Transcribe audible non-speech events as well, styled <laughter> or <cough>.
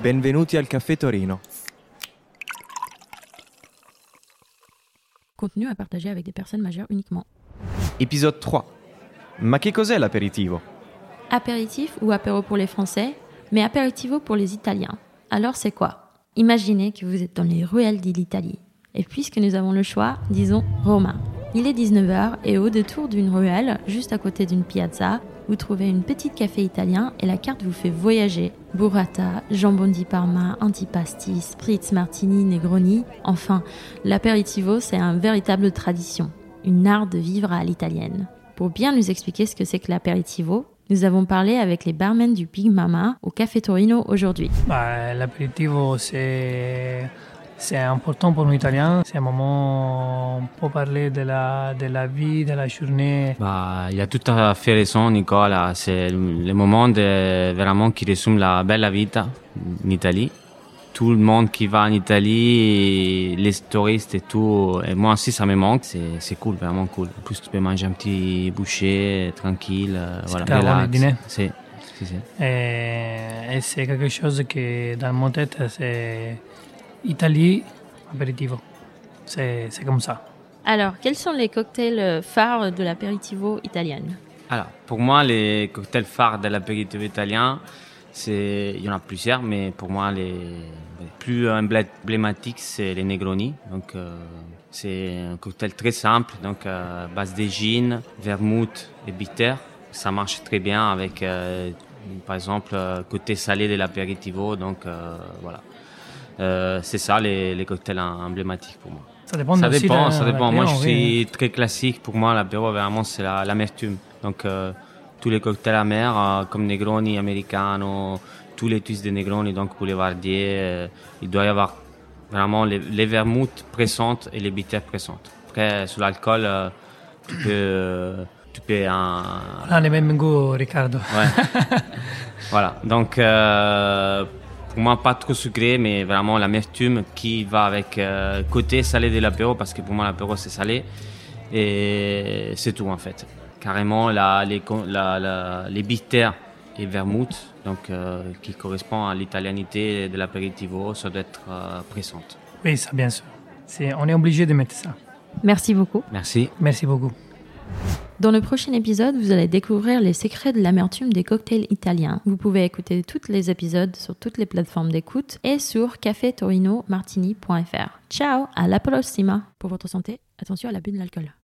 Benvenuti al Caffè Torino. Contenu à partager avec des personnes majeures uniquement. Épisode 3. Ma che cos'è l'aperitivo? Apéritif ou apéro pour les Français, mais aperitivo pour les Italiens. Alors c'est quoi? Imaginez que vous êtes dans les ruelles de l'Italie. Et puisque nous avons le choix, disons Roma. Il est 19h et au détour d'une ruelle, juste à côté d'une piazza, vous trouvez une petite café italien et la carte vous fait voyager. Burrata, jambon di Parma, antipasti, spritz, martini, negroni. Enfin, l'apéritivo, c'est un véritable tradition, une art de vivre à l'italienne. Pour bien nous expliquer ce que c'est que l'apéritivo, nous avons parlé avec les barmen du Big Mama au Café Torino aujourd'hui. Bah, L'aperitivo, c'est c'est important pour nous Italiens. C'est un moment pour parler de la, de la vie, de la journée. Bah, il y a tout à fait raison, Nicolas. C'est le moment de, vraiment qui résume la belle vie en Italie. Tout le monde qui va en Italie, les touristes et tout, et moi aussi ça me manque, c'est cool, vraiment cool. En plus tu peux manger un petit boucher tranquille, euh, voilà, relax. Le dîner. Si, si, si. Et, et c'est quelque chose qui dans mon tête, c'est Italie, apéritivo. C'est comme ça. Alors, quels sont les cocktails phares de l'apéritivo italienne? Alors, pour moi, les cocktails phares de l'apéritivo italien, c'est, il y en a plusieurs, mais pour moi, les, les plus emblématiques, c'est les Negroni. Donc, euh, c'est un cocktail très simple, donc euh, base de gin, vermouth et bitter. Ça marche très bien avec, euh, par exemple, côté salé de l'apéritivo. Donc, voilà. Euh, c'est ça les, les, cocktails emblématiques pour moi. Ça dépend. Ça aussi dépend. de Ça dépend. Moi, je suis très classique. Pour moi, l'apéro vraiment c'est la- l'amertume. Donc euh, tous les cocktails amers euh, comme Negroni, Americano, tous les twists de Negroni, donc Boulevardier, euh, il doit y avoir vraiment les, les vermouths pressantes et les bitters pressantes. Après, sur l'alcool, tu peux, tu peux un, On a les mêmes goûts, Ricardo. Ouais. <laughs> voilà. Donc, pour moi, pas trop sucré, mais vraiment l'amertume qui va avec euh, côté salé de l'apéro, parce que pour moi, l'apéro, c'est salé. Et c'est tout, en fait. Carrément, la, les, la, la- les bitters et vermouth, donc, euh, qui correspond à l'italianité de l'apéritivo, ça doit être euh, présente. Oui, ça, bien sûr. C'est- on est obligé de mettre ça. Merci beaucoup. Merci. Merci beaucoup. Dans le prochain épisode, vous allez découvrir les secrets de l'amertume des cocktails italiens. Vous pouvez écouter tous les épisodes sur toutes les plateformes d'écoute et sur cafetorinomartini.fr. Ciao, à la prossima. Pour votre santé, attention à l'abus de l'alcool.